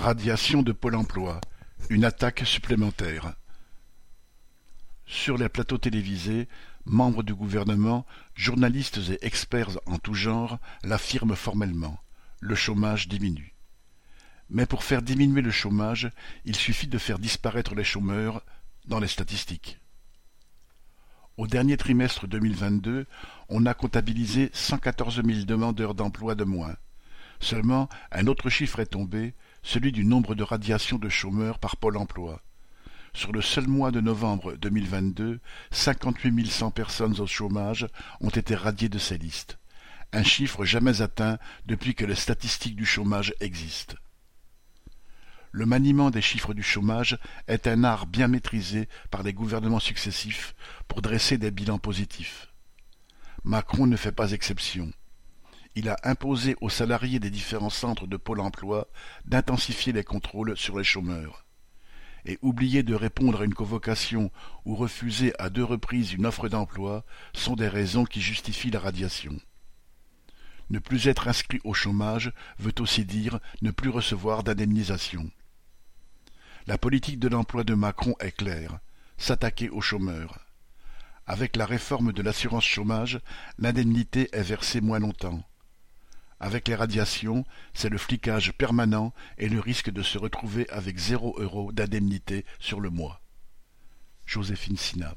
Radiation de Pôle emploi, une attaque supplémentaire. Sur les plateaux télévisés, membres du gouvernement, journalistes et experts en tout genre l'affirment formellement. Le chômage diminue. Mais pour faire diminuer le chômage, il suffit de faire disparaître les chômeurs dans les statistiques. Au dernier trimestre 2022, on a comptabilisé 114 000 demandeurs d'emploi de moins. Seulement, un autre chiffre est tombé, celui du nombre de radiations de chômeurs par Pôle emploi. Sur le seul mois de novembre 2022, 58 100 personnes au chômage ont été radiées de ces listes, un chiffre jamais atteint depuis que les statistiques du chômage existent. Le maniement des chiffres du chômage est un art bien maîtrisé par les gouvernements successifs pour dresser des bilans positifs. Macron ne fait pas exception il a imposé aux salariés des différents centres de Pôle emploi d'intensifier les contrôles sur les chômeurs. Et oublier de répondre à une convocation ou refuser à deux reprises une offre d'emploi sont des raisons qui justifient la radiation. Ne plus être inscrit au chômage veut aussi dire ne plus recevoir d'indemnisation. La politique de l'emploi de Macron est claire s'attaquer aux chômeurs. Avec la réforme de l'assurance chômage, l'indemnité est versée moins longtemps. Avec les radiations, c'est le flicage permanent et le risque de se retrouver avec zéro euro d'indemnité sur le mois. Joséphine Sina